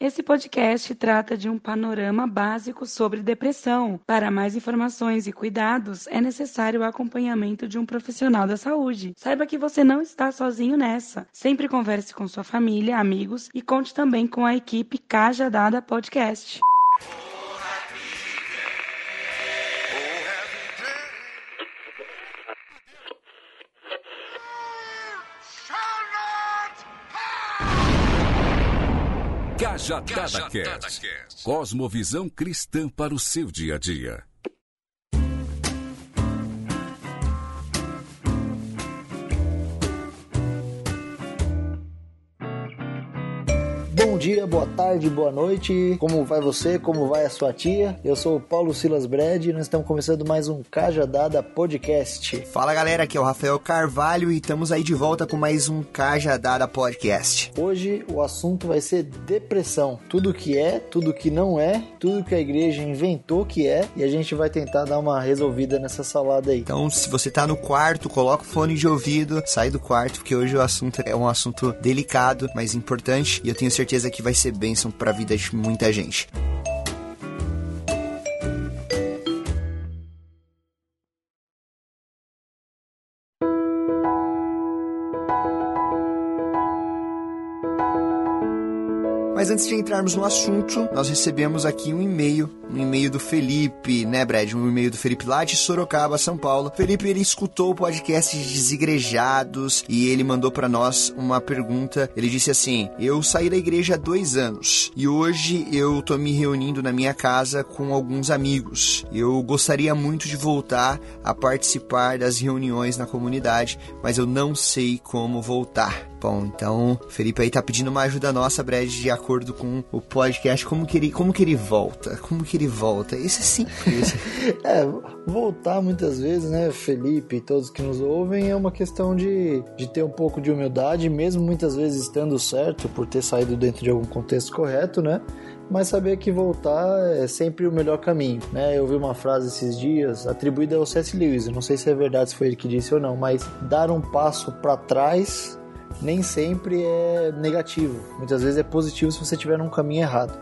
Esse podcast trata de um panorama básico sobre depressão. Para mais informações e cuidados, é necessário o acompanhamento de um profissional da saúde. Saiba que você não está sozinho nessa. Sempre converse com sua família, amigos e conte também com a equipe Caja Dada Podcast. Cajadada Cast. Cosmovisão cristã para o seu dia a dia. Boa tarde, boa noite. Como vai você? Como vai a sua tia? Eu sou o Paulo Silas Brad e nós estamos começando mais um Cajadada Podcast. Fala galera, aqui é o Rafael Carvalho e estamos aí de volta com mais um Cajadada Podcast. Hoje o assunto vai ser depressão. Tudo que é, tudo que não é, tudo que a igreja inventou que é e a gente vai tentar dar uma resolvida nessa salada aí. Então, se você tá no quarto, coloca o fone de ouvido, sai do quarto, porque hoje o assunto é um assunto delicado, mas importante e eu tenho certeza que vai ser bênção para a vida de muita gente. Mas antes de entrarmos no assunto, nós recebemos aqui um e-mail, um e-mail do Felipe, né, Brad? Um e-mail do Felipe lá de Sorocaba, São Paulo. Felipe, ele escutou o podcast de Desigrejados e ele mandou para nós uma pergunta. Ele disse assim: Eu saí da igreja há dois anos e hoje eu tô me reunindo na minha casa com alguns amigos. Eu gostaria muito de voltar a participar das reuniões na comunidade, mas eu não sei como voltar. Bom, então, Felipe aí tá pedindo uma ajuda nossa, Brad, de acordo com o podcast, como que ele, como que ele volta? Como que ele volta? Isso é simples. é, voltar muitas vezes, né, Felipe e todos que nos ouvem, é uma questão de, de ter um pouco de humildade, mesmo muitas vezes estando certo por ter saído dentro de algum contexto correto, né? mas saber que voltar é sempre o melhor caminho, né? Eu vi uma frase esses dias atribuída ao C.S. Lewis, não sei se é verdade, se foi ele que disse ou não, mas dar um passo para trás nem sempre é negativo. Muitas vezes é positivo se você estiver num caminho errado.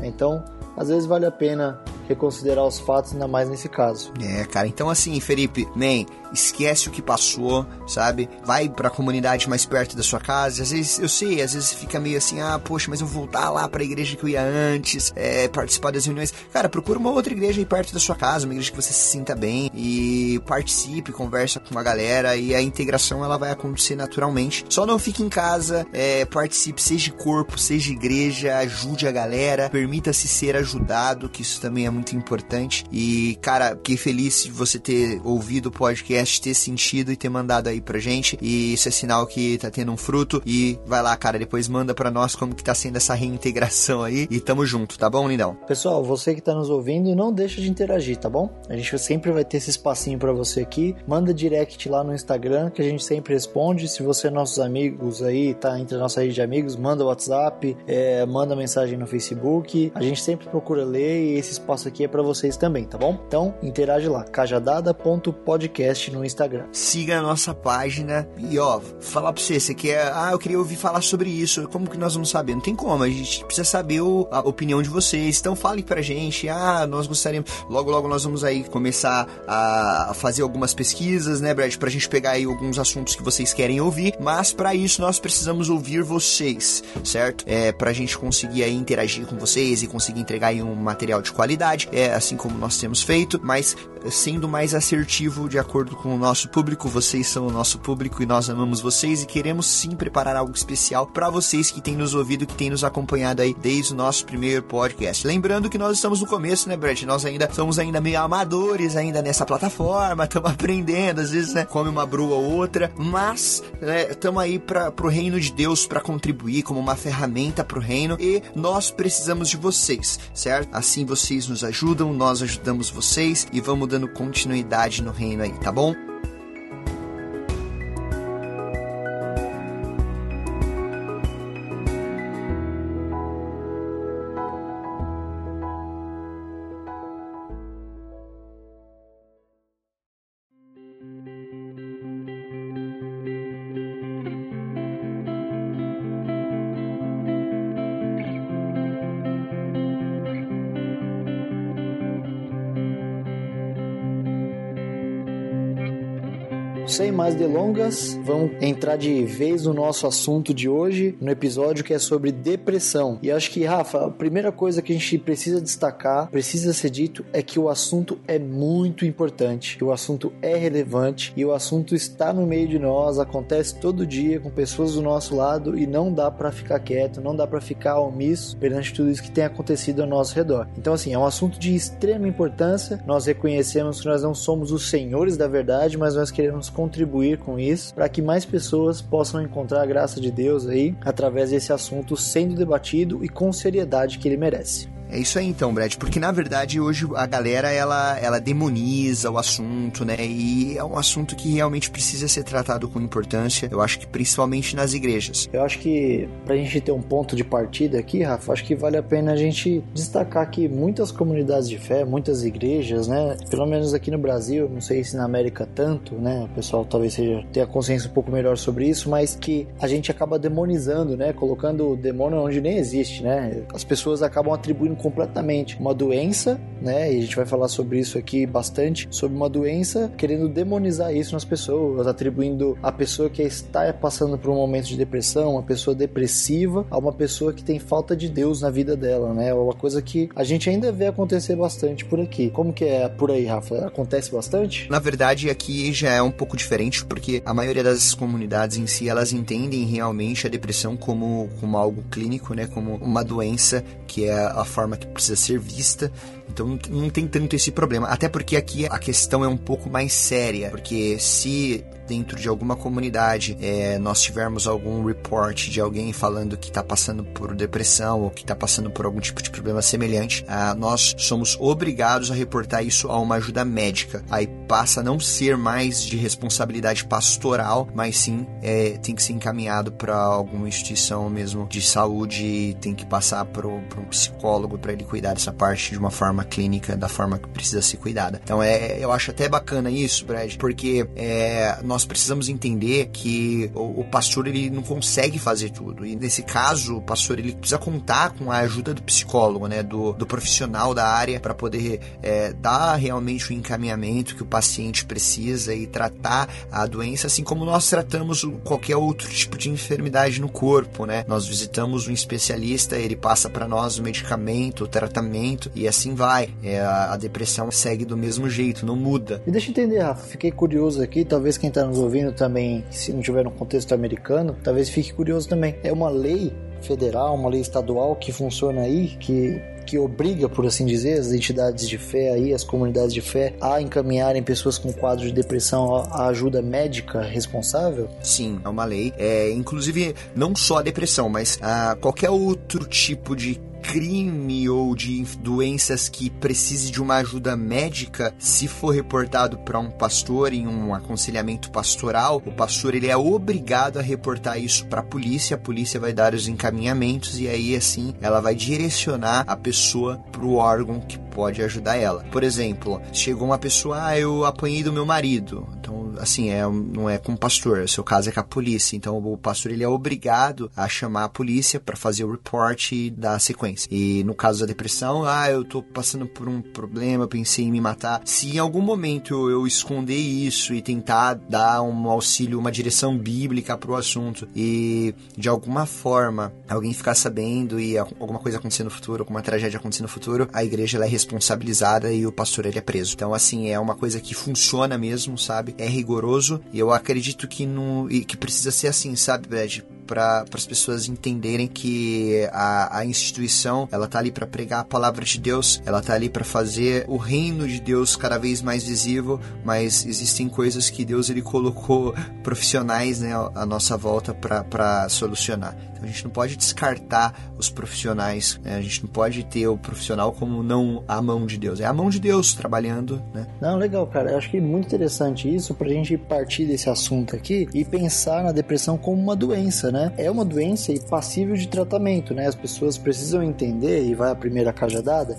Então, às vezes vale a pena reconsiderar os fatos, ainda mais nesse caso. É, cara, então assim, Felipe, man, esquece o que passou, sabe? Vai pra comunidade mais perto da sua casa. Às vezes, eu sei, às vezes fica meio assim, ah, poxa, mas eu vou voltar lá pra igreja que eu ia antes, é, participar das reuniões. Cara, procura uma outra igreja aí perto da sua casa, uma igreja que você se sinta bem e participe, conversa com uma galera e a integração ela vai acontecer naturalmente. Só não fique em casa, é, participe, seja corpo, seja igreja, ajude a galera, permita-se ser ajudado, que isso também é muito importante. E, cara, fiquei feliz de você ter ouvido o podcast, ter sentido e ter mandado aí pra gente. E isso é sinal que tá tendo um fruto. E vai lá, cara, depois manda pra nós como que tá sendo essa reintegração aí. E tamo junto, tá bom, lindão? Pessoal, você que tá nos ouvindo, não deixa de interagir, tá bom? A gente sempre vai ter esse espacinho para você aqui. Manda direct lá no Instagram que a gente sempre responde. Se você é nossos amigos aí, tá entre a nossa rede de amigos, manda WhatsApp, é, manda mensagem no Facebook. A gente sempre procura ler e esse espaço aqui é para vocês também, tá bom? Então, interage lá, cajadada.podcast no Instagram. Siga a nossa página e ó, falar pra você, você quer, ah, eu queria ouvir falar sobre isso, como que nós vamos saber? Não tem como, a gente precisa saber o, a opinião de vocês, então fale pra gente, ah, nós gostaríamos, logo logo nós vamos aí começar a fazer algumas pesquisas, né, Brad, pra gente pegar aí alguns assuntos que vocês querem ouvir, mas para isso nós precisamos ouvir vocês, certo? É, pra gente conseguir aí interagir com vocês e conseguir entregar aí um material de qualidade é assim como nós temos feito, mas sendo mais assertivo de acordo com o nosso público. Vocês são o nosso público e nós amamos vocês e queremos sim preparar algo especial para vocês que têm nos ouvido, que têm nos acompanhado aí desde o nosso primeiro podcast. Lembrando que nós estamos no começo, né, Brett? Nós ainda somos ainda meio amadores ainda nessa plataforma, estamos aprendendo, às vezes, né, come uma brua ou outra, mas estamos né, aí para o reino de Deus para contribuir como uma ferramenta para o reino e nós precisamos de vocês, certo? Assim vocês nos ajudam, nós ajudamos vocês e vamos dando continuidade no reino aí, tá bom? Sem mais delongas, vamos entrar de vez no nosso assunto de hoje, no episódio que é sobre depressão. E acho que, Rafa, a primeira coisa que a gente precisa destacar, precisa ser dito, é que o assunto é muito importante, que o assunto é relevante e o assunto está no meio de nós, acontece todo dia com pessoas do nosso lado e não dá para ficar quieto, não dá para ficar omisso perante tudo isso que tem acontecido ao nosso redor. Então, assim, é um assunto de extrema importância. Nós reconhecemos que nós não somos os senhores da verdade, mas nós queremos contribuir com isso para que mais pessoas possam encontrar a graça de Deus aí através desse assunto sendo debatido e com seriedade que ele merece. É isso aí então, Brad, porque na verdade hoje a galera ela, ela demoniza o assunto, né? E é um assunto que realmente precisa ser tratado com importância, eu acho que principalmente nas igrejas. Eu acho que pra gente ter um ponto de partida aqui, Rafa, acho que vale a pena a gente destacar que muitas comunidades de fé, muitas igrejas, né? Pelo menos aqui no Brasil, não sei se na América tanto, né? O pessoal talvez seja, tenha consciência um pouco melhor sobre isso, mas que a gente acaba demonizando, né? Colocando o demônio onde nem existe, né? As pessoas acabam atribuindo completamente uma doença, né? E a gente vai falar sobre isso aqui bastante, sobre uma doença, querendo demonizar isso nas pessoas, atribuindo a pessoa que está passando por um momento de depressão, uma pessoa depressiva, a uma pessoa que tem falta de Deus na vida dela, né? É uma coisa que a gente ainda vê acontecer bastante por aqui. Como que é por aí, Rafa? Acontece bastante? Na verdade, aqui já é um pouco diferente, porque a maioria das comunidades em si, elas entendem realmente a depressão como, como algo clínico, né? Como uma doença que é a forma forma que precisa ser vista. Então não tem tanto esse problema. Até porque aqui a questão é um pouco mais séria. Porque se dentro de alguma comunidade é, nós tivermos algum report de alguém falando que está passando por depressão ou que está passando por algum tipo de problema semelhante, ah, nós somos obrigados a reportar isso a uma ajuda médica. Aí passa a não ser mais de responsabilidade pastoral, mas sim é, tem que ser encaminhado para alguma instituição mesmo de saúde, tem que passar para um psicólogo para ele cuidar dessa parte de uma forma clínica, da forma que precisa ser cuidada. Então é, eu acho até bacana isso, Brad, porque é, nós precisamos entender que o, o, pastor ele não consegue fazer tudo e nesse caso o pastor ele precisa contar com a ajuda do psicólogo, né, do, do profissional da área para poder é, dar realmente o encaminhamento que o paciente precisa e tratar a doença, assim como nós tratamos qualquer outro tipo de enfermidade no corpo, né? Nós visitamos um especialista, ele passa para nós o medicamento, o tratamento e assim vai. É, a, a, depressão segue do mesmo jeito, não muda. E deixa eu entender, Rafa, fiquei curioso aqui, talvez quem está nos ouvindo também, se não tiver no contexto americano, talvez fique curioso também. É uma lei federal, uma lei estadual que funciona aí, que que obriga, por assim dizer, as entidades de fé aí, as comunidades de fé, a encaminharem pessoas com quadro de depressão à ajuda médica responsável? Sim, é uma lei. É, inclusive, não só a depressão, mas ah, qualquer outro tipo de crime ou de doenças que precise de uma ajuda médica, se for reportado para um pastor em um aconselhamento pastoral, o pastor ele é obrigado a reportar isso para a polícia, a polícia vai dar os encaminhamentos e aí assim ela vai direcionar a pessoa para o órgão que pode ajudar ela. Por exemplo, chegou uma pessoa, ah, eu apanhei do meu marido. Então, assim, é, não é com o pastor, o seu caso é com a polícia. Então, o pastor ele é obrigado a chamar a polícia para fazer o report e dar sequência. E no caso da depressão, ah, eu tô passando por um problema, pensei em me matar. Se em algum momento eu esconder isso e tentar dar um auxílio, uma direção bíblica pro assunto e de alguma forma alguém ficar sabendo e alguma coisa acontecer no futuro, alguma tragédia acontecer no futuro, a igreja é responsabilizada e o pastor ele é preso. Então assim, é uma coisa que funciona mesmo, sabe? É rigoroso e eu acredito que no que precisa ser assim, sabe, Brad? Para as pessoas entenderem que a, a instituição ela tá ali para pregar a palavra de Deus, ela tá ali para fazer o reino de Deus cada vez mais visível, mas existem coisas que Deus ele colocou profissionais né, à nossa volta para solucionar. Então a gente não pode descartar os profissionais, né? a gente não pode ter o profissional como não a mão de Deus, é a mão de Deus trabalhando, né? Não, legal, cara. Eu acho que é muito interessante isso pra gente partir desse assunto aqui e pensar na depressão como uma doença, né? É uma doença e passível de tratamento, né? As pessoas precisam entender, e vai a primeira cajadada,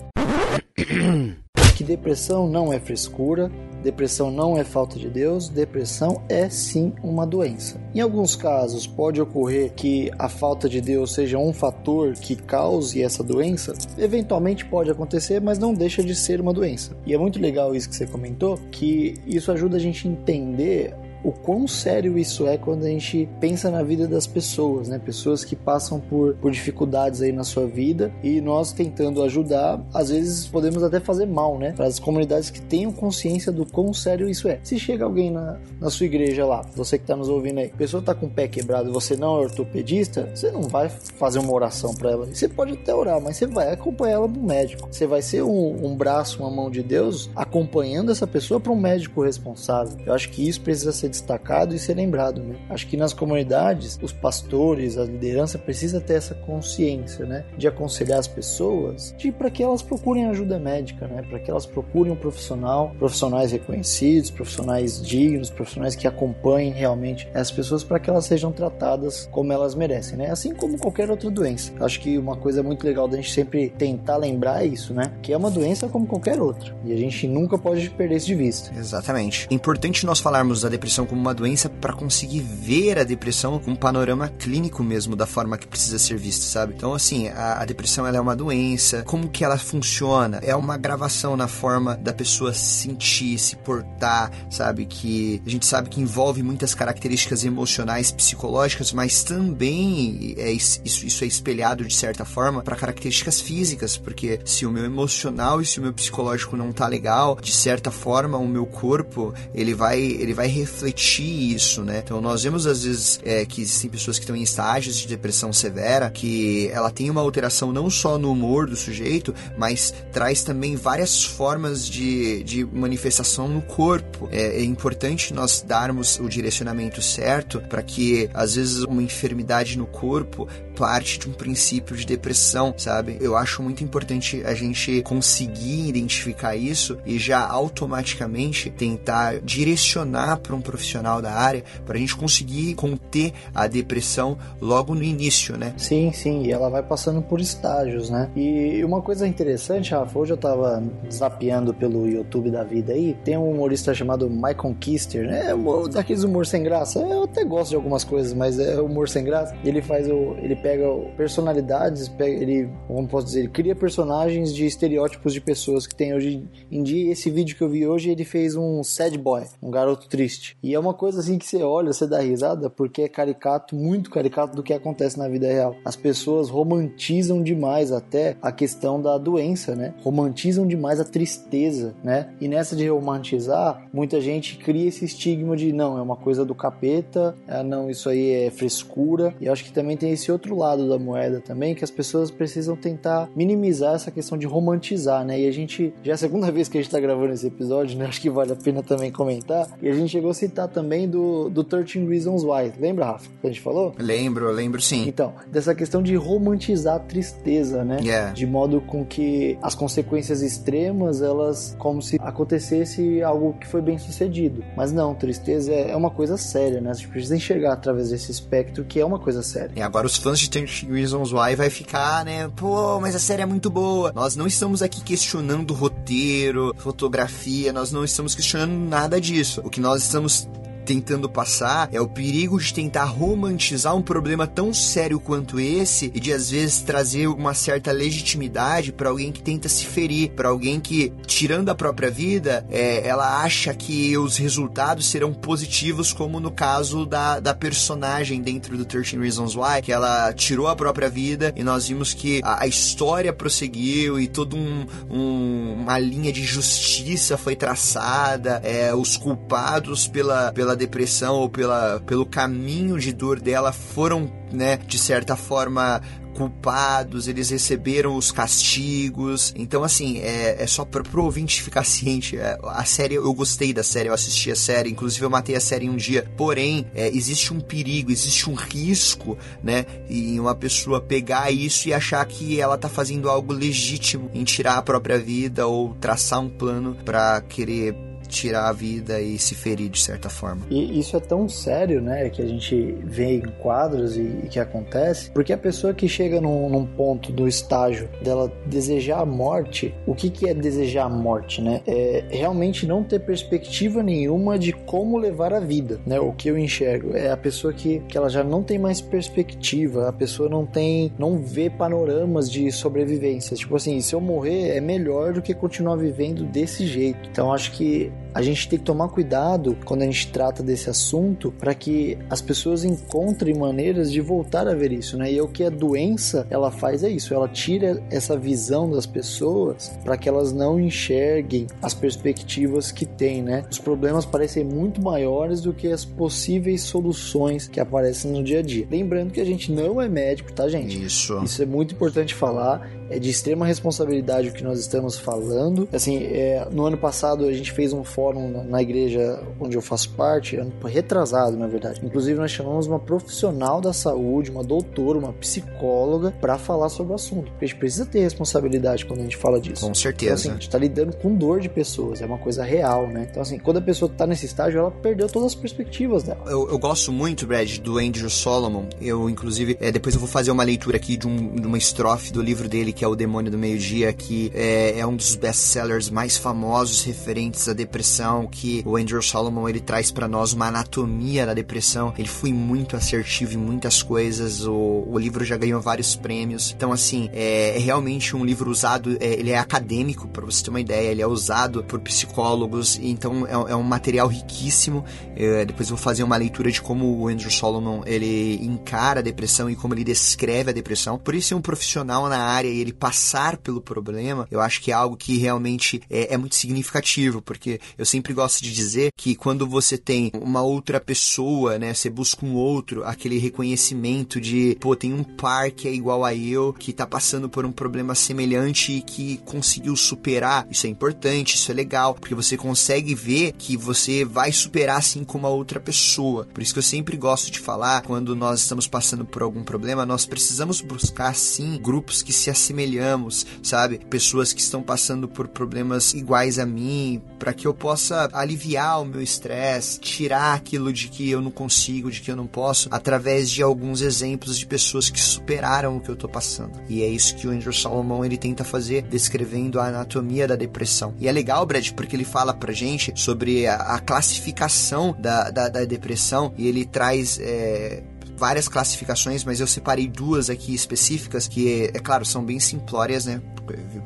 que depressão não é frescura, Depressão não é falta de Deus, depressão é sim uma doença. Em alguns casos, pode ocorrer que a falta de Deus seja um fator que cause essa doença. Eventualmente pode acontecer, mas não deixa de ser uma doença. E é muito legal isso que você comentou, que isso ajuda a gente a entender o quão sério isso é quando a gente pensa na vida das pessoas, né? Pessoas que passam por, por dificuldades aí na sua vida e nós tentando ajudar, às vezes podemos até fazer mal, né? Para as comunidades que tenham consciência do quão sério isso é. Se chega alguém na, na sua igreja lá, você que está nos ouvindo aí, a pessoa tá com o pé quebrado você não é ortopedista, você não vai fazer uma oração para ela. Você pode até orar, mas você vai acompanhar ela no médico. Você vai ser um, um braço, uma mão de Deus acompanhando essa pessoa para um médico responsável. Eu acho que isso precisa ser destacado e ser lembrado, né? Acho que nas comunidades, os pastores, a liderança precisa ter essa consciência, né? De aconselhar as pessoas de para que elas procurem ajuda médica, né? Para que elas procurem um profissional, profissionais reconhecidos, profissionais dignos, profissionais que acompanhem realmente as pessoas para que elas sejam tratadas como elas merecem, né? Assim como qualquer outra doença. Acho que uma coisa muito legal da gente sempre tentar lembrar é isso, né? Que é uma doença como qualquer outra. E a gente nunca pode perder isso de vista. Exatamente. Importante nós falarmos da depressão como uma doença para conseguir ver a depressão com um panorama clínico mesmo da forma que precisa ser vista, sabe? Então, assim, a, a depressão ela é uma doença. Como que ela funciona? É uma gravação na forma da pessoa se sentir, se portar, sabe? Que a gente sabe que envolve muitas características emocionais, psicológicas, mas também é, isso, isso é espelhado de certa forma para características físicas, porque se o meu emocional e se o meu psicológico não tá legal, de certa forma o meu corpo ele vai ele vai refletir isso, né? Então nós vemos às vezes é, que existem pessoas que estão em estágios de depressão severa, que ela tem uma alteração não só no humor do sujeito, mas traz também várias formas de, de manifestação no corpo. É, é importante nós darmos o direcionamento certo para que às vezes uma enfermidade no corpo parte de um princípio de depressão, sabe? Eu acho muito importante a gente conseguir identificar isso e já automaticamente tentar direcionar para um profissional da área para a gente conseguir conter a depressão logo no início, né? Sim, sim, e ela vai passando por estágios, né? E uma coisa interessante, Rafa, hoje eu tava zapeando pelo YouTube da vida aí, tem um humorista chamado Michael Kister, né? Daqueles humor sem graça. Eu até gosto de algumas coisas, mas é humor sem graça. Ele faz o. ele pega personalidades, pega, ele, como posso dizer, ele cria personagens de estereótipos de pessoas que tem hoje em dia. Esse vídeo que eu vi hoje, ele fez um sad boy, um garoto triste. E é uma coisa assim que você olha, você dá risada, porque é caricato, muito caricato do que acontece na vida real. As pessoas romantizam demais até a questão da doença, né? Romantizam demais a tristeza, né? E nessa de romantizar, muita gente cria esse estigma de não, é uma coisa do capeta, é, não, isso aí é frescura. E acho que também tem esse outro lado da moeda também, que as pessoas precisam tentar minimizar essa questão de romantizar, né? E a gente, já é a segunda vez que a gente tá gravando esse episódio, né? Acho que vale a pena também comentar. E a gente chegou a citar também do, do 13 Reasons Why. Lembra, Rafa, que a gente falou? Lembro, lembro sim. Então, dessa questão de romantizar a tristeza, né? Yeah. De modo com que as consequências extremas, elas, como se acontecesse algo que foi bem sucedido. Mas não, tristeza é uma coisa séria, né? A gente precisa enxergar através desse espectro que é uma coisa séria. E agora os fãs de 13 Reasons Why vai ficar, né? Pô, mas a série é muito boa. Nós não estamos aqui questionando roteiro, fotografia, nós não estamos questionando nada disso. O que nós estamos tentando passar é o perigo de tentar romantizar um problema tão sério quanto esse e de às vezes trazer uma certa legitimidade para alguém que tenta se ferir, para alguém que, tirando a própria vida, é, ela acha que os resultados serão positivos, como no caso da, da personagem dentro do 13 Reasons Why, que ela tirou a própria vida e nós vimos que a, a história prosseguiu e toda um, um, uma linha de justiça foi traçada, é, os culpados pela, pela depressão ou pela, pelo caminho de dor dela foram, né, de certa forma culpados, eles receberam os castigos. Então, assim, é, é só pra, pro ouvinte ficar ciente. É, a série, eu gostei da série, eu assisti a série, inclusive eu matei a série em um dia. Porém, é, existe um perigo, existe um risco, né, em uma pessoa pegar isso e achar que ela tá fazendo algo legítimo em tirar a própria vida ou traçar um plano para querer tirar a vida e se ferir de certa forma. E isso é tão sério, né, que a gente vê em quadros e, e que acontece, porque a pessoa que chega num, num, ponto do estágio dela desejar a morte, o que, que é desejar a morte, né? É realmente não ter perspectiva nenhuma de como levar a vida, né? O que eu enxergo é a pessoa que, que ela já não tem mais perspectiva, a pessoa não tem, não vê panoramas de sobrevivência. Tipo assim, se eu morrer é melhor do que continuar vivendo desse jeito. Então acho que a gente tem que tomar cuidado quando a gente trata desse assunto para que as pessoas encontrem maneiras de voltar a ver isso, né? E é o que a doença ela faz é isso, ela tira essa visão das pessoas para que elas não enxerguem as perspectivas que têm, né? Os problemas parecem muito maiores do que as possíveis soluções que aparecem no dia a dia. Lembrando que a gente não é médico, tá, gente? Isso. Isso é muito importante falar. É de extrema responsabilidade o que nós estamos falando. Assim, é, no ano passado a gente fez um fórum na, na igreja onde eu faço parte, ano retrasado, na verdade. Inclusive, nós chamamos uma profissional da saúde, uma doutora, uma psicóloga, para falar sobre o assunto. Porque a gente precisa ter responsabilidade quando a gente fala disso. Com certeza. Então, assim, a gente tá lidando com dor de pessoas, é uma coisa real, né? Então, assim, quando a pessoa tá nesse estágio, ela perdeu todas as perspectivas dela. Eu, eu gosto muito, Brad, do Andrew Solomon. Eu, inclusive, é, depois eu vou fazer uma leitura aqui de, um, de uma estrofe do livro dele, que é O Demônio do Meio-Dia, que é, é um dos best-sellers mais famosos referentes à depressão, que o Andrew Solomon ele traz para nós uma anatomia da depressão. Ele foi muito assertivo em muitas coisas. O, o livro já ganhou vários prêmios. Então, assim, é, é realmente um livro usado. É, ele é acadêmico, para você ter uma ideia. Ele é usado por psicólogos. Então, é, é um material riquíssimo. É, depois vou fazer uma leitura de como o Andrew Solomon ele encara a depressão e como ele descreve a depressão. Por isso, ser um profissional na área e passar pelo problema, eu acho que é algo que realmente é, é muito significativo, porque eu sempre gosto de dizer que quando você tem uma outra pessoa, né, você busca um outro, aquele reconhecimento de, pô, tem um par que é igual a eu, que tá passando por um problema semelhante e que conseguiu superar, isso é importante, isso é legal, porque você consegue ver que você vai superar assim como a outra pessoa. Por isso que eu sempre gosto de falar, quando nós estamos passando por algum problema, nós precisamos buscar sim grupos que se assemelhamos, sabe? Pessoas que estão passando por problemas iguais a mim, para que eu possa aliviar o meu estresse, tirar aquilo de que eu não consigo, de que eu não posso, através de alguns exemplos de pessoas que superaram o que eu tô passando. E é isso que o Andrew Solomon ele tenta fazer, descrevendo a anatomia da depressão. E é legal, Brad, porque ele fala pra gente sobre a, a classificação da, da, da, depressão e ele traz. É, várias classificações, mas eu separei duas aqui específicas que, é, claro, são bem simplórias, né?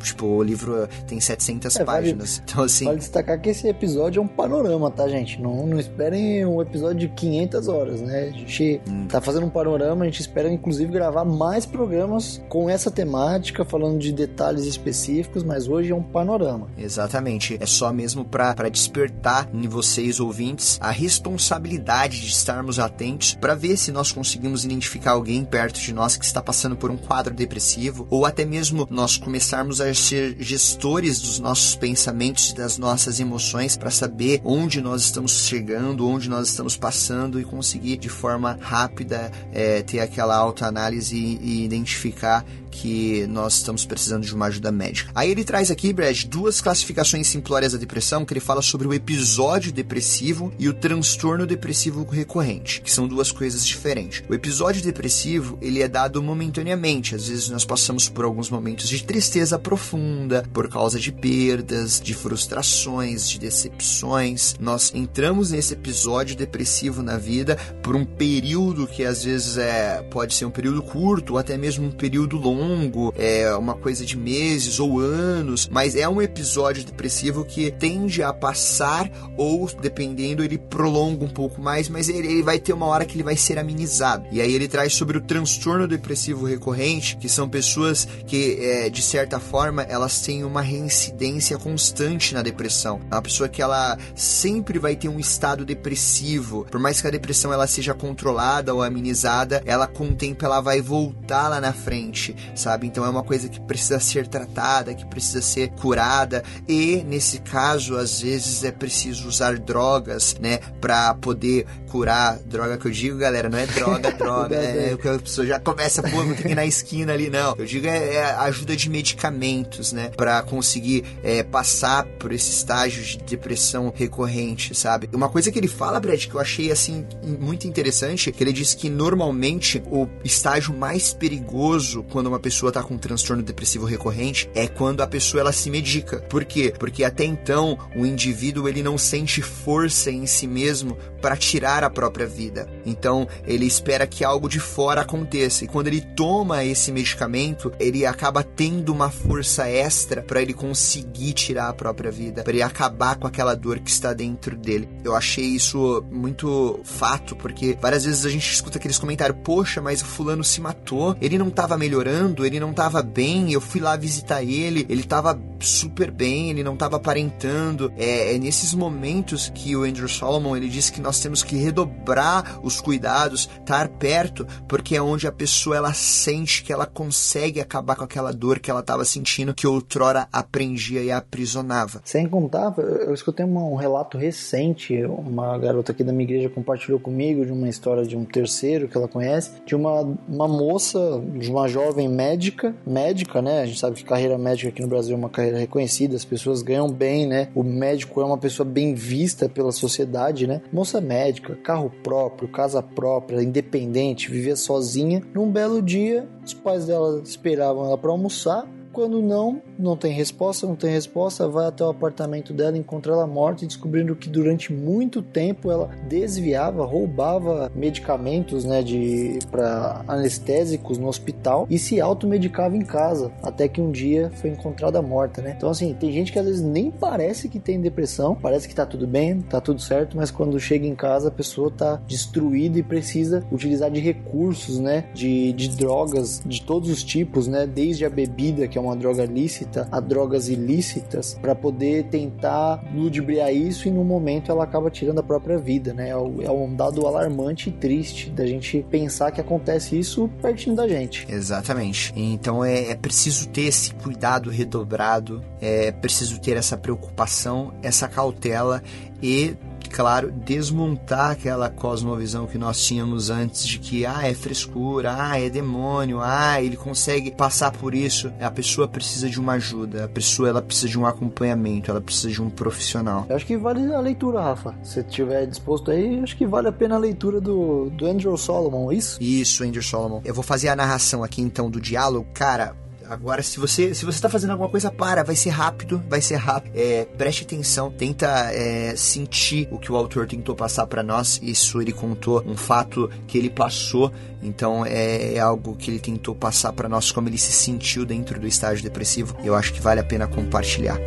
Tipo, o livro tem 700 é, páginas. Vale, então, assim. Vale destacar que esse episódio é um panorama, tá, gente? Não, não esperem um episódio de 500 horas, né? A gente hum. tá fazendo um panorama, a gente espera, inclusive, gravar mais programas com essa temática, falando de detalhes específicos, mas hoje é um panorama. Exatamente. É só mesmo para despertar em vocês, ouvintes, a responsabilidade de estarmos atentos para ver se nós conseguimos identificar alguém perto de nós que está passando por um quadro depressivo, ou até mesmo nós começarmos a ser gestores dos nossos pensamentos e das nossas emoções para saber onde nós estamos chegando, onde nós estamos passando e conseguir de forma rápida é, ter aquela autoanálise e, e identificar que nós estamos precisando de uma ajuda médica. Aí ele traz aqui, Brad, duas classificações simplórias da depressão, que ele fala sobre o episódio depressivo e o transtorno depressivo recorrente, que são duas coisas diferentes. O episódio depressivo, ele é dado momentaneamente, às vezes nós passamos por alguns momentos de tristeza profunda, por causa de perdas, de frustrações, de decepções. Nós entramos nesse episódio depressivo na vida por um período que às vezes é pode ser um período curto ou até mesmo um período longo longo, é uma coisa de meses ou anos, mas é um episódio depressivo que tende a passar ou, dependendo, ele prolonga um pouco mais, mas ele, ele vai ter uma hora que ele vai ser amenizado. E aí ele traz sobre o transtorno depressivo recorrente, que são pessoas que, é, de certa forma, elas têm uma reincidência constante na depressão. É uma pessoa que ela sempre vai ter um estado depressivo, por mais que a depressão ela seja controlada ou amenizada, ela com o tempo ela vai voltar lá na frente sabe? Então é uma coisa que precisa ser tratada, que precisa ser curada e nesse caso às vezes é preciso usar drogas, né, para poder curar. Droga que eu digo, galera, não é droga, droga, é, é que a pessoa já começa, pô, não tem que ir na esquina ali, não. Eu digo é, é ajuda de medicamentos, né, para conseguir é, passar por esse estágio de depressão recorrente, sabe? Uma coisa que ele fala, Brad, que eu achei assim muito interessante, que ele diz que normalmente o estágio mais perigoso quando uma pessoa está com um transtorno depressivo recorrente é quando a pessoa ela se medica. Por quê? Porque até então o indivíduo ele não sente força em si mesmo para tirar a própria vida. Então, ele espera que algo de fora aconteça. E quando ele toma esse medicamento, ele acaba tendo uma força extra para ele conseguir tirar a própria vida, para ele acabar com aquela dor que está dentro dele. Eu achei isso muito fato, porque várias vezes a gente escuta aqueles comentários: "Poxa, mas o fulano se matou, ele não estava melhorando, ele não estava bem, eu fui lá visitar ele, ele estava super bem, ele não estava aparentando". É, é nesses momentos que o Andrew Solomon ele diz que nós temos que redobrar os cuidados, estar perto, porque é onde a pessoa ela sente que ela consegue acabar com aquela dor que ela estava sentindo, que outrora aprendia e aprisionava. Sem contar, eu escutei um relato recente, uma garota aqui da minha igreja compartilhou comigo de uma história de um terceiro que ela conhece, de uma, uma moça, de uma jovem médica, médica, né? A gente sabe que carreira médica aqui no Brasil é uma carreira reconhecida, as pessoas ganham bem, né? O médico é uma pessoa bem vista pela sociedade, né? Moça médica, carro próprio, casa própria, independente, vivia sozinha. Num belo dia, os pais dela esperavam ela para almoçar quando não, não tem resposta, não tem resposta, vai até o apartamento dela, encontra ela morta e descobrindo que durante muito tempo ela desviava, roubava medicamentos, né, de para anestésicos no hospital e se automedicava em casa, até que um dia foi encontrada morta, né? Então assim, tem gente que às vezes nem parece que tem depressão, parece que tá tudo bem, tá tudo certo, mas quando chega em casa a pessoa tá destruída e precisa utilizar de recursos, né, de, de drogas de todos os tipos, né, desde a bebida que é uma droga lícita a drogas ilícitas para poder tentar ludibriar isso e no momento ela acaba tirando a própria vida, né? É, é um dado alarmante e triste da gente pensar que acontece isso pertinho da gente. Exatamente. Então é, é preciso ter esse cuidado redobrado, é preciso ter essa preocupação, essa cautela e claro, desmontar aquela cosmovisão que nós tínhamos antes de que, ah, é frescura, ah, é demônio, ah, ele consegue passar por isso. A pessoa precisa de uma ajuda, a pessoa ela precisa de um acompanhamento, ela precisa de um profissional. Eu acho que vale a leitura, Rafa. Se tiver disposto aí, acho que vale a pena a leitura do, do Andrew Solomon, isso? Isso, Andrew Solomon. Eu vou fazer a narração aqui então do diálogo. Cara, Agora, se você se você está fazendo alguma coisa, para, vai ser rápido, vai ser rápido. É, preste atenção, tenta é, sentir o que o autor tentou passar para nós. Isso ele contou um fato que ele passou, então é, é algo que ele tentou passar para nós como ele se sentiu dentro do estágio depressivo. Eu acho que vale a pena compartilhar.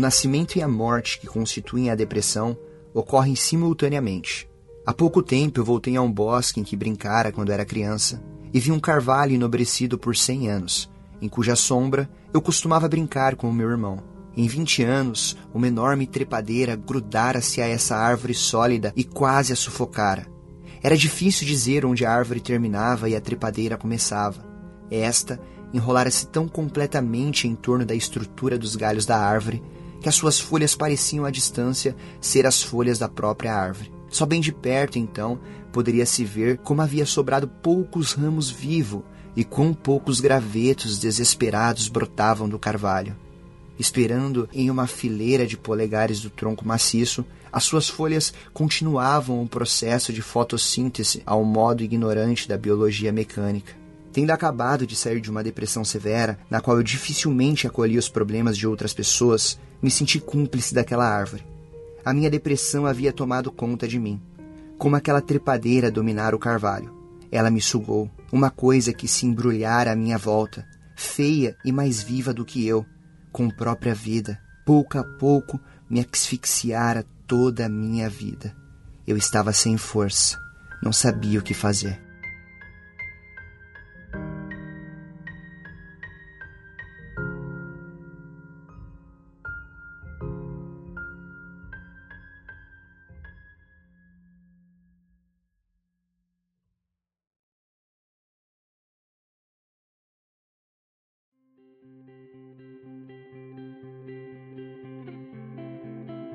O nascimento e a morte que constituem a depressão ocorrem simultaneamente. Há pouco tempo eu voltei a um bosque em que brincara quando era criança e vi um carvalho enobrecido por cem anos, em cuja sombra eu costumava brincar com o meu irmão. Em vinte anos, uma enorme trepadeira grudara-se a essa árvore sólida e quase a sufocara. Era difícil dizer onde a árvore terminava e a trepadeira começava. Esta enrolara-se tão completamente em torno da estrutura dos galhos da árvore que as suas folhas pareciam à distância ser as folhas da própria árvore. Só bem de perto, então, poderia-se ver como havia sobrado poucos ramos vivos e quão poucos gravetos desesperados brotavam do carvalho. Esperando em uma fileira de polegares do tronco maciço, as suas folhas continuavam o processo de fotossíntese ao modo ignorante da biologia mecânica. Tendo acabado de sair de uma depressão severa, na qual eu dificilmente acolhia os problemas de outras pessoas, me senti cúmplice daquela árvore. A minha depressão havia tomado conta de mim, como aquela trepadeira dominar o carvalho. Ela me sugou, uma coisa que se embrulhara à minha volta, feia e mais viva do que eu, com própria vida. Pouco a pouco me asfixiara toda a minha vida. Eu estava sem força, não sabia o que fazer.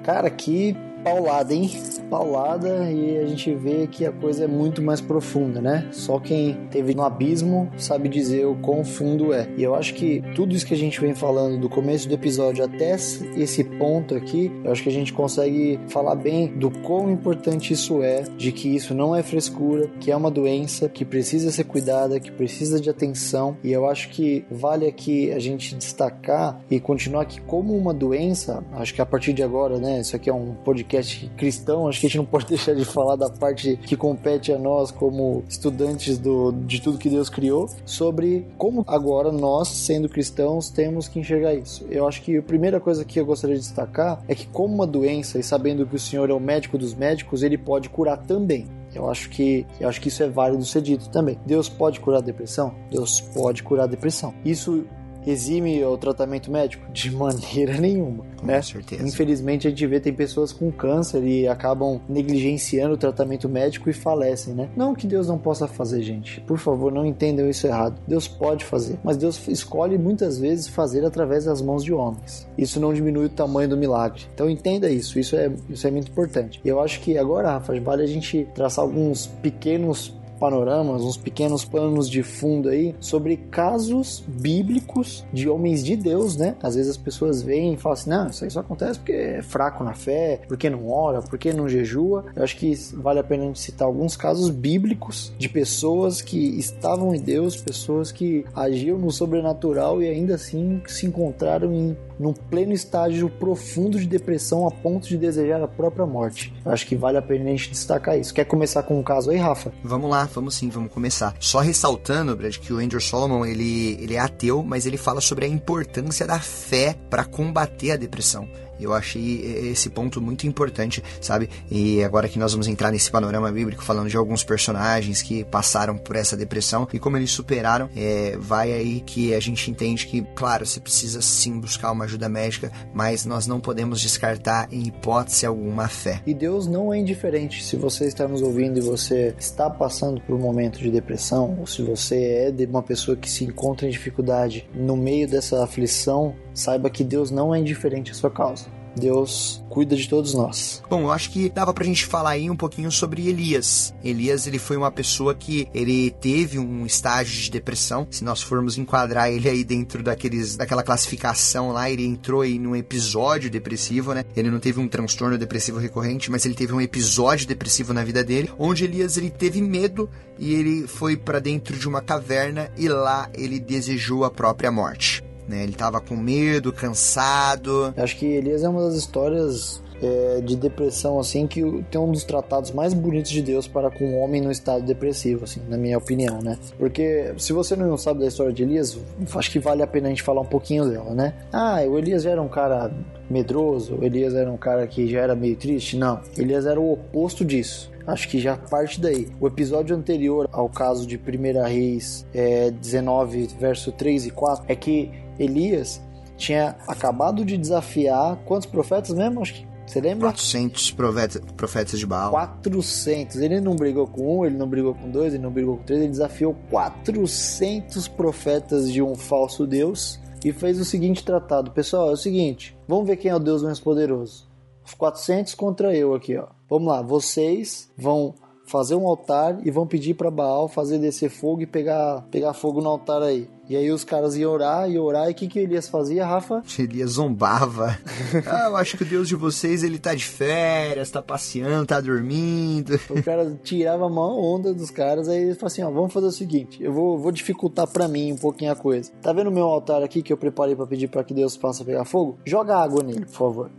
Cara, que paulada, hein? paulada e a gente vê que a coisa é muito mais profunda, né? Só quem teve no abismo sabe dizer o quão fundo é. E eu acho que tudo isso que a gente vem falando do começo do episódio até esse ponto aqui, eu acho que a gente consegue falar bem do quão importante isso é, de que isso não é frescura, que é uma doença que precisa ser cuidada, que precisa de atenção. E eu acho que vale aqui a gente destacar e continuar aqui como uma doença. Acho que a partir de agora, né? Isso aqui é um podcast cristão, acho que a gente não pode deixar de falar da parte que compete a nós como estudantes do, de tudo que Deus criou, sobre como agora nós, sendo cristãos, temos que enxergar isso. Eu acho que a primeira coisa que eu gostaria de destacar é que, como uma doença, e sabendo que o Senhor é o médico dos médicos, ele pode curar também. Eu acho que eu acho que isso é válido ser dito também. Deus pode curar depressão? Deus pode curar depressão. Isso exime o tratamento médico? De maneira nenhuma, com né? certeza. Infelizmente a gente vê tem pessoas com câncer e acabam negligenciando o tratamento médico e falecem, né? Não que Deus não possa fazer, gente. Por favor, não entendam isso errado. Deus pode fazer, mas Deus escolhe muitas vezes fazer através das mãos de homens. Isso não diminui o tamanho do milagre. Então entenda isso, isso é, isso é muito importante. Eu acho que agora, Rafa, vale a gente traçar alguns pequenos panoramas, uns pequenos planos de fundo aí sobre casos bíblicos de homens de Deus, né? Às vezes as pessoas veem e falam assim: não, isso aí só acontece porque é fraco na fé, porque não ora, porque não jejua. Eu acho que vale a pena citar alguns casos bíblicos de pessoas que estavam em Deus, pessoas que agiam no sobrenatural e ainda assim se encontraram em num pleno estágio profundo de depressão a ponto de desejar a própria morte. Acho que vale a pena a gente destacar isso. Quer começar com um caso aí, Rafa? Vamos lá, vamos sim, vamos começar. Só ressaltando, Brad, que o Andrew Solomon, ele, ele é ateu, mas ele fala sobre a importância da fé para combater a depressão. Eu achei esse ponto muito importante, sabe? E agora que nós vamos entrar nesse panorama bíblico, falando de alguns personagens que passaram por essa depressão e como eles superaram, é, vai aí que a gente entende que, claro, você precisa sim buscar uma ajuda médica, mas nós não podemos descartar em hipótese alguma a fé. E Deus não é indiferente. Se você está nos ouvindo e você está passando por um momento de depressão, ou se você é de uma pessoa que se encontra em dificuldade no meio dessa aflição, saiba que Deus não é indiferente à sua causa. Deus cuida de todos nós. Bom, eu acho que dava pra gente falar aí um pouquinho sobre Elias. Elias, ele foi uma pessoa que ele teve um estágio de depressão. Se nós formos enquadrar ele aí dentro daqueles daquela classificação lá, ele entrou aí num episódio depressivo, né? Ele não teve um transtorno depressivo recorrente, mas ele teve um episódio depressivo na vida dele, onde Elias ele teve medo e ele foi para dentro de uma caverna e lá ele desejou a própria morte. Né? Ele estava com medo, cansado. Acho que Elias é uma das histórias é, de depressão, assim, que tem um dos tratados mais bonitos de Deus para com um homem no estado depressivo, assim, na minha opinião, né? Porque se você não sabe da história de Elias, acho que vale a pena a gente falar um pouquinho dela, né? Ah, o Elias já era um cara medroso, o Elias era um cara que já era meio triste. Não, Elias era o oposto disso. Acho que já parte daí. O episódio anterior ao caso de 1 Reis é, 19, verso 3 e 4, é que Elias tinha acabado de desafiar quantos profetas mesmo? Acho que você lembra? 400 profetas, profetas de Baal. 400. Ele não brigou com um, ele não brigou com dois, ele não brigou com três, ele desafiou 400 profetas de um falso Deus e fez o seguinte tratado: Pessoal, é o seguinte, vamos ver quem é o Deus mais poderoso. Os 400 contra eu aqui, ó. Vamos lá, vocês vão fazer um altar e vão pedir para Baal fazer descer fogo e pegar, pegar fogo no altar aí. E aí os caras iam orar e orar, e o que, que Elias fazia, Rafa? Elias zombava. ah, eu acho que o Deus de vocês, ele tá de férias, tá passeando, tá dormindo. O cara tirava a mão onda dos caras, aí ele falou assim, ó, vamos fazer o seguinte, eu vou, vou dificultar para mim um pouquinho a coisa. Tá vendo o meu altar aqui que eu preparei para pedir para que Deus faça pegar fogo? Joga água nele, por favor.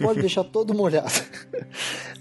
Pode deixar todo molhado.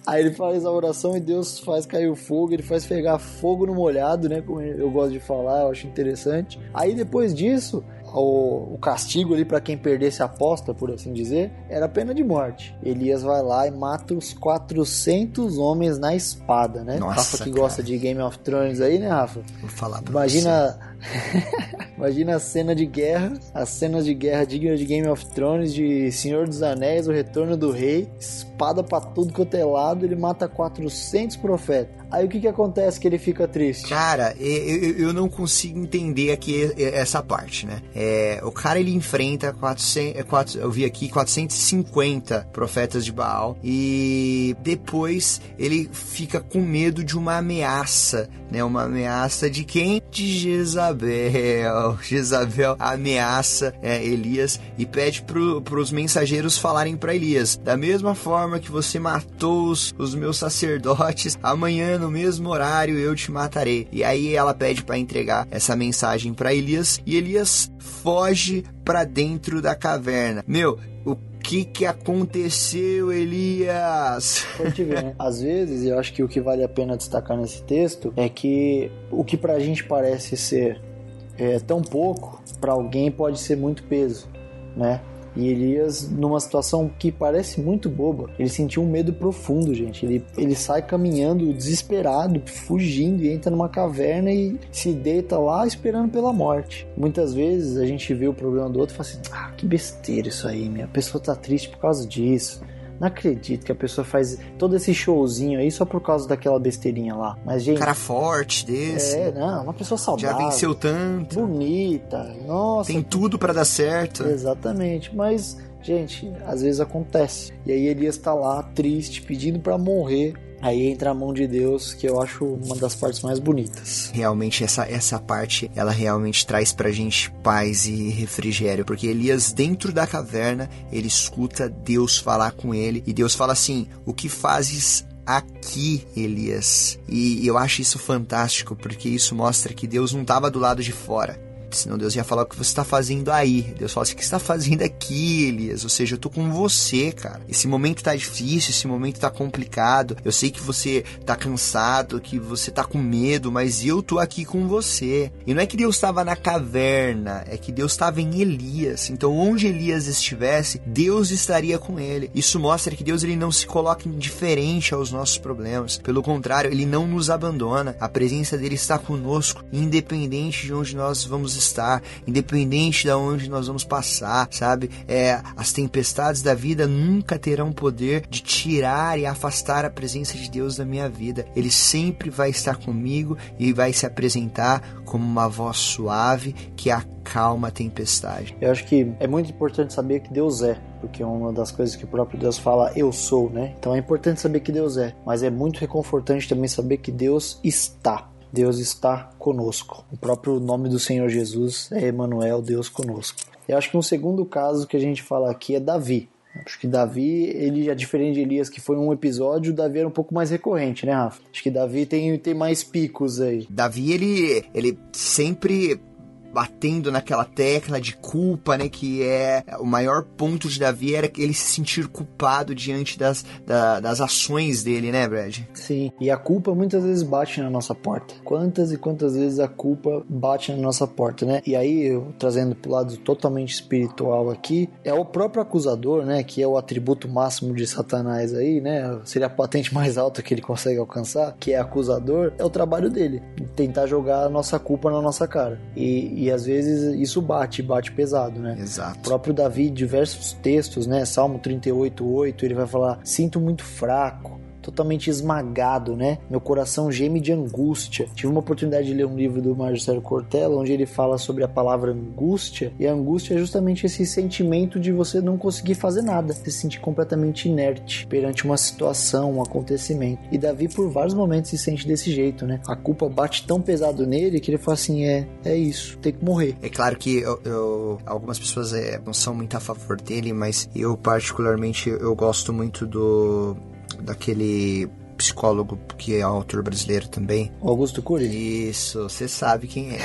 Aí ele faz a oração e Deus faz cair o fogo, ele faz pegar fogo no molhado, né? Como eu gosto de falar, eu acho interessante. Aí depois disso, o, o, castigo ali para quem perdesse a aposta, por assim dizer, era pena de morte. Elias vai lá e mata os 400 homens na espada, né? Nossa, Rafa que cara. gosta de Game of Thrones aí, né, Rafa? Vou falar pra Imagina Imagina a cena de guerra, as cenas de guerra dignas de Game of Thrones, de Senhor dos Anéis, o Retorno do Rei, espada pra tudo quanto é lado, ele mata 400 profetas. Aí o que que acontece que ele fica triste? Cara, eu, eu, não consigo entender aqui essa parte, né? É, o cara ele enfrenta 400, 4, é, eu vi aqui 450 profetas de Baal e depois ele fica com medo de uma ameaça, né? Uma ameaça de quem? De Jezabel. Jezabel ameaça é, Elias e pede para os mensageiros falarem para Elias: da mesma forma que você matou os, os meus sacerdotes, amanhã no mesmo horário eu te matarei. E aí ela pede para entregar essa mensagem para Elias e Elias foge para dentro da caverna. Meu, que que aconteceu, Elias? Pode ver, né? Às vezes, eu acho que o que vale a pena destacar nesse texto é que o que pra gente parece ser é, tão pouco, para alguém pode ser muito peso, né? E Elias, numa situação que parece muito boba, ele sentiu um medo profundo, gente. Ele, ele sai caminhando desesperado, fugindo e entra numa caverna e se deita lá esperando pela morte. Muitas vezes a gente vê o problema do outro e fala assim: ah, que besteira isso aí, minha pessoa tá triste por causa disso. Não acredito que a pessoa faz todo esse showzinho aí só por causa daquela besteirinha lá. Mas, gente. Cara forte desse. É, não, uma pessoa saudável. Já venceu tanto. Bonita. Nossa. Tem tudo para dar certo. Exatamente. Mas, gente, às vezes acontece. E aí Elias tá lá, triste, pedindo para morrer. Aí entra a mão de Deus, que eu acho uma das partes mais bonitas. Realmente, essa, essa parte, ela realmente traz pra gente paz e refrigério. Porque Elias, dentro da caverna, ele escuta Deus falar com ele. E Deus fala assim: O que fazes aqui, Elias? E eu acho isso fantástico, porque isso mostra que Deus não estava do lado de fora senão Deus ia falar o que você está fazendo aí. Deus fala assim, o que você está fazendo aqui, Elias? Ou seja, eu tô com você, cara. Esse momento tá difícil, esse momento tá complicado. Eu sei que você tá cansado, que você tá com medo, mas eu tô aqui com você. E não é que Deus estava na caverna, é que Deus estava em Elias. Então, onde Elias estivesse, Deus estaria com ele. Isso mostra que Deus ele não se coloca indiferente aos nossos problemas. Pelo contrário, ele não nos abandona. A presença dele está conosco, independente de onde nós vamos estar, independente de onde nós vamos passar, sabe? É, as tempestades da vida nunca terão poder de tirar e afastar a presença de Deus da minha vida. Ele sempre vai estar comigo e vai se apresentar como uma voz suave que acalma a tempestade. Eu acho que é muito importante saber que Deus é, porque é uma das coisas que o próprio Deus fala, eu sou, né? Então é importante saber que Deus é, mas é muito reconfortante também saber que Deus está. Deus está conosco. O próprio nome do Senhor Jesus é Emanuel, Deus conosco. Eu acho que um segundo caso que a gente fala aqui é Davi. Acho que Davi, ele já diferente de Elias, que foi um episódio, Davi era um pouco mais recorrente, né, Rafa? Acho que Davi tem, tem mais picos aí. Davi, ele, ele sempre batendo naquela tecla de culpa, né? Que é o maior ponto de Davi era ele se sentir culpado diante das, da, das ações dele, né, Brad? Sim, e a culpa muitas vezes bate na nossa porta. Quantas e quantas vezes a culpa bate na nossa porta, né? E aí, eu, trazendo pro lado totalmente espiritual aqui, é o próprio acusador, né? Que é o atributo máximo de Satanás aí, né? Seria a patente mais alta que ele consegue alcançar, que é acusador, é o trabalho dele. Tentar jogar a nossa culpa na nossa cara. E, e às vezes isso bate, bate pesado, né? Exato. O próprio Davi, diversos textos, né? Salmo 38, 8, ele vai falar: Sinto muito fraco, totalmente esmagado, né? Meu coração geme de angústia. Tive uma oportunidade de ler um livro do Marcelo Cortella, onde ele fala sobre a palavra angústia, e a angústia é justamente esse sentimento de você não conseguir fazer nada, se sentir completamente inerte perante uma situação, um acontecimento. E Davi, por vários momentos, se sente desse jeito, né? A culpa bate tão pesado nele que ele fala assim: é, é isso, tem que morrer. É claro que eu, eu algumas pessoas é, não são muito a favor dele, mas eu, particularmente, eu gosto muito do daquele psicólogo que é autor brasileiro também. Augusto Cury? Isso, você sabe quem é.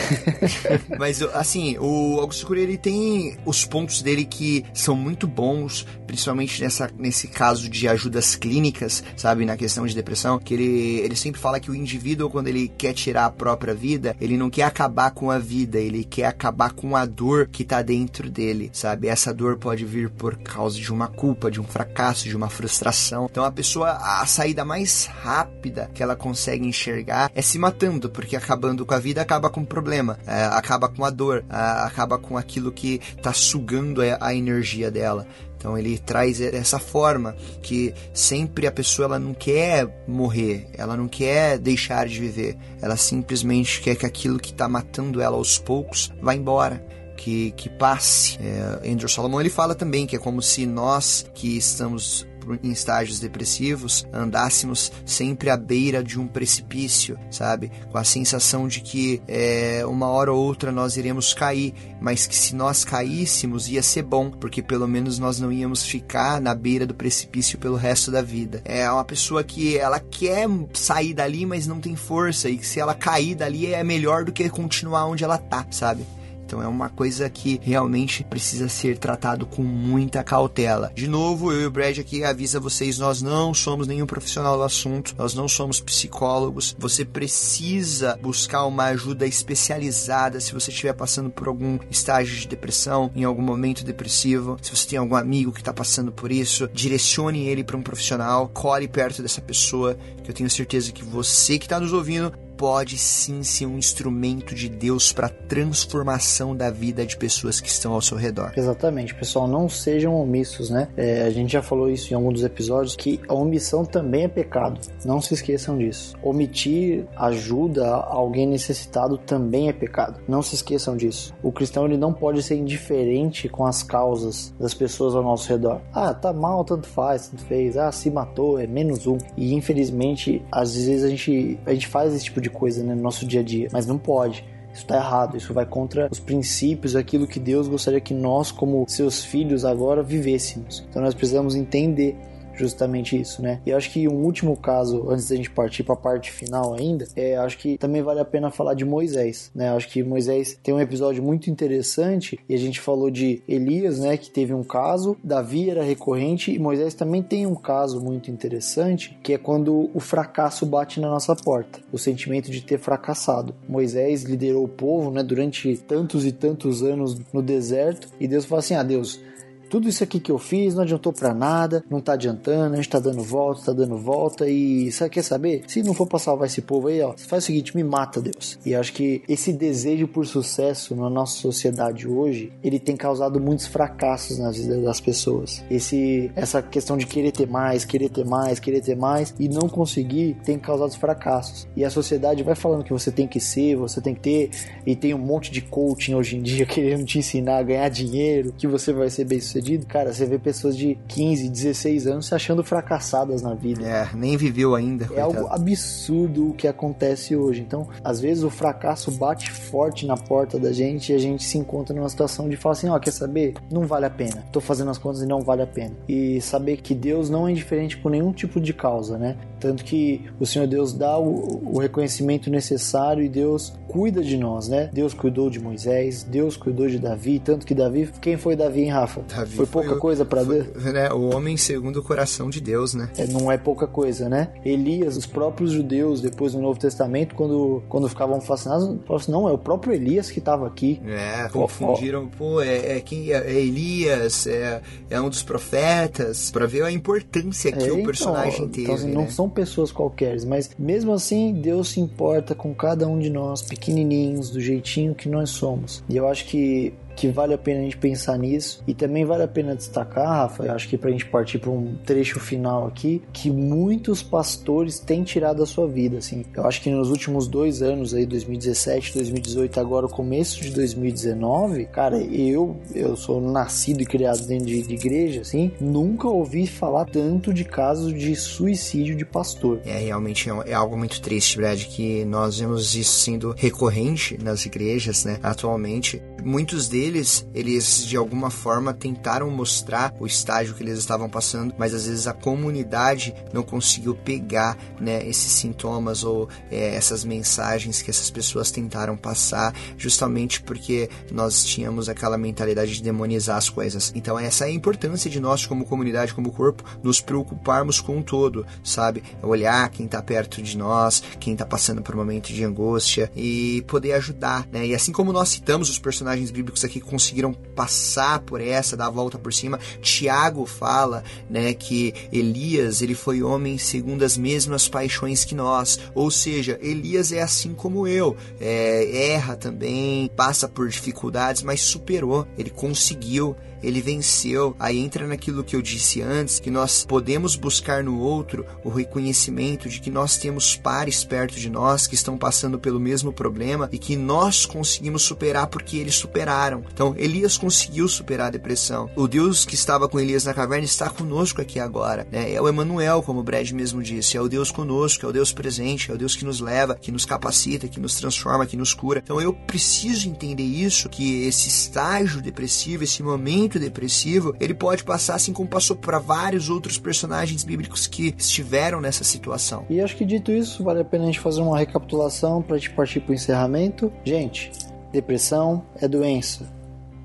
Mas assim, o Augusto Cury ele tem os pontos dele que são muito bons, principalmente nessa, nesse caso de ajudas clínicas, sabe, na questão de depressão, que ele, ele sempre fala que o indivíduo quando ele quer tirar a própria vida, ele não quer acabar com a vida, ele quer acabar com a dor que tá dentro dele, sabe? Essa dor pode vir por causa de uma culpa, de um fracasso, de uma frustração. Então a pessoa a saída mais rápida que ela consegue enxergar é se matando, porque acabando com a vida acaba com o problema, é, acaba com a dor, é, acaba com aquilo que está sugando a, a energia dela. Então ele traz essa forma que sempre a pessoa ela não quer morrer, ela não quer deixar de viver, ela simplesmente quer que aquilo que está matando ela aos poucos vá embora. Que, que passe. É, Andrew Solomon ele fala também que é como se nós que estamos em estágios depressivos, andássemos sempre à beira de um precipício, sabe? Com a sensação de que é, uma hora ou outra nós iremos cair, mas que se nós caíssemos ia ser bom, porque pelo menos nós não íamos ficar na beira do precipício pelo resto da vida. É uma pessoa que ela quer sair dali, mas não tem força, e se ela cair dali é melhor do que continuar onde ela tá, sabe? Então é uma coisa que realmente precisa ser tratado com muita cautela. De novo, eu e o Brad aqui avisa vocês, nós não somos nenhum profissional do assunto, nós não somos psicólogos. Você precisa buscar uma ajuda especializada se você estiver passando por algum estágio de depressão, em algum momento depressivo. Se você tem algum amigo que está passando por isso, direcione ele para um profissional, core perto dessa pessoa, que eu tenho certeza que você que está nos ouvindo pode sim ser um instrumento de Deus para transformação da vida de pessoas que estão ao seu redor. Exatamente, pessoal, não sejam omissos, né? É, a gente já falou isso em algum dos episódios que a omissão também é pecado. Não se esqueçam disso. Omitir ajuda a alguém necessitado também é pecado. Não se esqueçam disso. O cristão ele não pode ser indiferente com as causas das pessoas ao nosso redor. Ah, tá mal, tanto faz, tanto fez. Ah, se matou, é menos um. E infelizmente, às vezes a gente, a gente faz esse tipo de de coisa né, no nosso dia a dia, mas não pode. Isso está errado, isso vai contra os princípios, aquilo que Deus gostaria que nós, como seus filhos, agora vivêssemos. Então nós precisamos entender justamente isso, né? E acho que um último caso, antes da gente partir para a parte final ainda, é, acho que também vale a pena falar de Moisés, né? Acho que Moisés tem um episódio muito interessante e a gente falou de Elias, né, que teve um caso, Davi era recorrente e Moisés também tem um caso muito interessante, que é quando o fracasso bate na nossa porta, o sentimento de ter fracassado. Moisés liderou o povo, né, durante tantos e tantos anos no deserto e Deus falou assim: "Ah, Deus, tudo isso aqui que eu fiz não adiantou para nada, não tá adiantando, a gente tá dando volta, tá dando volta e você quer saber? Se não for pra salvar esse povo aí, ó, faz o seguinte, me mata, Deus. E acho que esse desejo por sucesso na nossa sociedade hoje, ele tem causado muitos fracassos nas vidas das pessoas. Esse essa questão de querer ter mais, querer ter mais, querer ter mais e não conseguir tem causado fracassos. E a sociedade vai falando que você tem que ser, você tem que ter e tem um monte de coaching hoje em dia querendo te ensinar a ganhar dinheiro, que você vai ser bem sucedido, cara, você vê pessoas de 15, 16 anos se achando fracassadas na vida. É, nem viveu ainda. É coitado. algo absurdo o que acontece hoje. Então, às vezes o fracasso bate forte na porta da gente e a gente se encontra numa situação de falar assim: ó, oh, quer saber? Não vale a pena. Tô fazendo as contas e não vale a pena. E saber que Deus não é indiferente por nenhum tipo de causa, né? Tanto que o Senhor Deus dá o, o reconhecimento necessário e Deus cuida de nós, né? Deus cuidou de Moisés, Deus cuidou de Davi, tanto que Davi, quem foi Davi, hein, Rafa? Davi foi pouca foi, coisa para Deus? Né, o homem segundo o coração de Deus, né? É, não é pouca coisa, né? Elias, os próprios judeus, depois do Novo Testamento, quando, quando ficavam fascinados, falavam assim, não, é o próprio Elias que estava aqui. É, confundiram, pô, é, é quem é, é, Elias, é, é um dos profetas, para ver a importância que é, o então, personagem então, teve. Então, assim, né? não são pessoas qualquer, mas mesmo assim, Deus se importa com cada um de nós, pequenininhos, do jeitinho que nós somos. E eu acho que que vale a pena a gente pensar nisso. E também vale a pena destacar, Rafa, acho que para a gente partir para um trecho final aqui, que muitos pastores têm tirado a sua vida, assim. Eu acho que nos últimos dois anos aí, 2017, 2018, agora o começo de 2019, cara, eu, eu sou nascido e criado dentro de, de igreja, assim, nunca ouvi falar tanto de casos de suicídio de pastor. É, realmente é, é algo muito triste, Brad, que nós vemos isso sendo recorrente nas igrejas, né, atualmente. Muitos deles deles, eles de alguma forma tentaram mostrar o estágio que eles estavam passando, mas às vezes a comunidade não conseguiu pegar né, esses sintomas ou é, essas mensagens que essas pessoas tentaram passar, justamente porque nós tínhamos aquela mentalidade de demonizar as coisas. Então, essa é a importância de nós, como comunidade, como corpo, nos preocuparmos com o todo, sabe? Olhar quem está perto de nós, quem está passando por um momento de angústia e poder ajudar, né? E assim como nós citamos os personagens bíblicos aqui que conseguiram passar por essa, dar a volta por cima. Tiago fala, né, que Elias, ele foi homem segundo as mesmas paixões que nós. Ou seja, Elias é assim como eu, é, erra também, passa por dificuldades, mas superou, ele conseguiu ele venceu. Aí entra naquilo que eu disse antes, que nós podemos buscar no outro o reconhecimento de que nós temos pares perto de nós que estão passando pelo mesmo problema e que nós conseguimos superar porque eles superaram. Então, Elias conseguiu superar a depressão. O Deus que estava com Elias na caverna está conosco aqui agora. Né? É o Emmanuel, como o Brad mesmo disse. É o Deus conosco, é o Deus presente, é o Deus que nos leva, que nos capacita, que nos transforma, que nos cura. Então, eu preciso entender isso, que esse estágio depressivo, esse momento muito depressivo, ele pode passar assim como passou para vários outros personagens bíblicos que estiveram nessa situação. E acho que dito isso, vale a pena a gente fazer uma recapitulação para a gente partir para o encerramento. Gente, depressão é doença.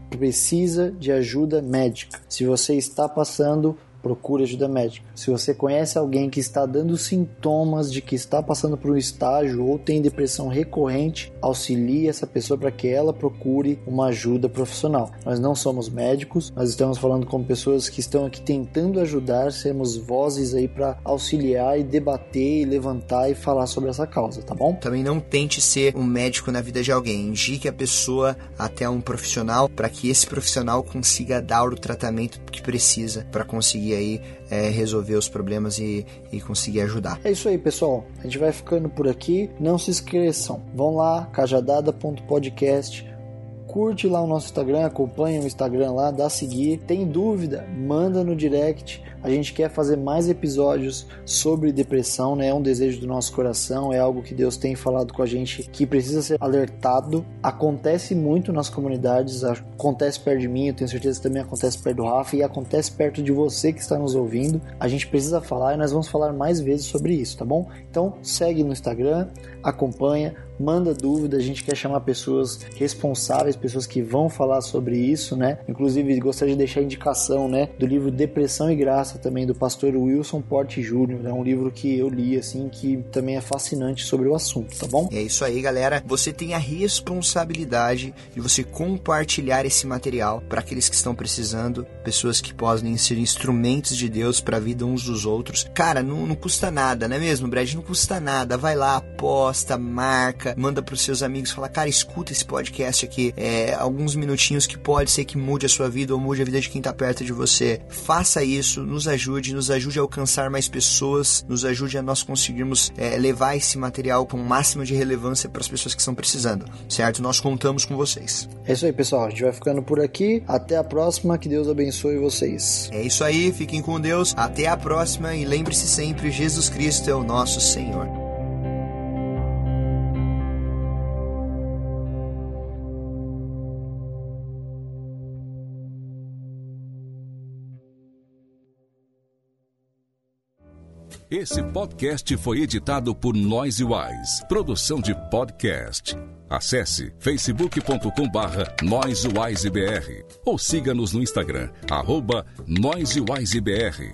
Precisa de ajuda médica. Se você está passando procure ajuda médica. Se você conhece alguém que está dando sintomas de que está passando por um estágio ou tem depressão recorrente, auxilie essa pessoa para que ela procure uma ajuda profissional. Nós não somos médicos, nós estamos falando com pessoas que estão aqui tentando ajudar, sermos vozes aí para auxiliar e debater e levantar e falar sobre essa causa, tá bom? Também não tente ser um médico na vida de alguém. Indique a pessoa até um profissional para que esse profissional consiga dar o tratamento que precisa para conseguir conseguir aí é, resolver os problemas e, e conseguir ajudar. É isso aí, pessoal. A gente vai ficando por aqui. Não se esqueçam, vão lá, cajadada.podcast curte lá o nosso Instagram, acompanha o Instagram lá, dá a seguir. Tem dúvida? Manda no direct. A gente quer fazer mais episódios sobre depressão, né? É um desejo do nosso coração, é algo que Deus tem falado com a gente que precisa ser alertado. Acontece muito nas comunidades, acontece perto de mim, eu tenho certeza que também acontece perto do Rafa e acontece perto de você que está nos ouvindo. A gente precisa falar e nós vamos falar mais vezes sobre isso, tá bom? Então segue no Instagram, acompanha, manda dúvida, a gente quer chamar pessoas responsáveis, pessoas que vão falar sobre isso, né? Inclusive, gostaria de deixar a indicação, né, do livro Depressão e Graça também do pastor Wilson Porte Júnior, é um livro que eu li assim que também é fascinante sobre o assunto, tá bom? É isso aí, galera. Você tem a responsabilidade de você compartilhar esse material para aqueles que estão precisando, pessoas que podem ser instrumentos de Deus para a vida uns dos outros. Cara, não, não custa nada, não é mesmo, Brad? Não custa nada. Vai lá, aposta, marca, manda para os seus amigos, fala, cara, escuta esse podcast aqui, é, alguns minutinhos que pode ser que mude a sua vida ou mude a vida de quem está perto de você. Faça isso, nos ajude, nos ajude a alcançar mais pessoas, nos ajude a nós conseguirmos é, levar esse material com o máximo de relevância para as pessoas que estão precisando, certo? Nós contamos com vocês. É isso aí, pessoal. A gente vai ficando por aqui. Até a próxima. Que Deus abençoe vocês. É isso aí. Fiquem com Deus. Até a próxima e lembre-se sempre: Jesus Cristo é o nosso Senhor. Esse podcast foi editado por Noise Wise, produção de podcast. Acesse facebook.com barra ou siga-nos no Instagram, arroba NoiseWiseBR.